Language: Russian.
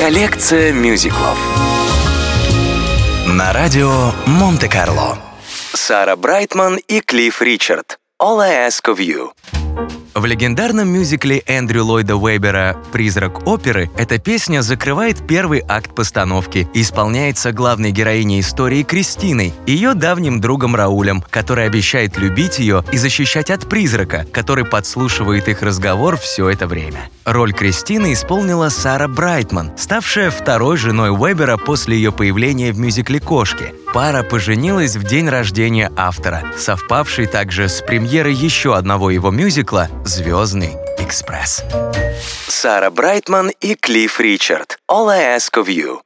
Коллекция мюзиклов На радио Монте-Карло. Сара Брайтман и Клифф Ричард. All I Ask of You в легендарном мюзикле Эндрю Ллойда Уэбера «Призрак оперы» эта песня закрывает первый акт постановки и исполняется главной героиней истории Кристиной, ее давним другом Раулем, который обещает любить ее и защищать от призрака, который подслушивает их разговор все это время. Роль Кристины исполнила Сара Брайтман, ставшая второй женой Уэбера после ее появления в мюзикле «Кошки». Пара поженилась в день рождения автора, совпавший также с премьерой еще одного его мюзикла «Звездный экспресс». Сара Брайтман и Клифф Ричард «All I Ask of You»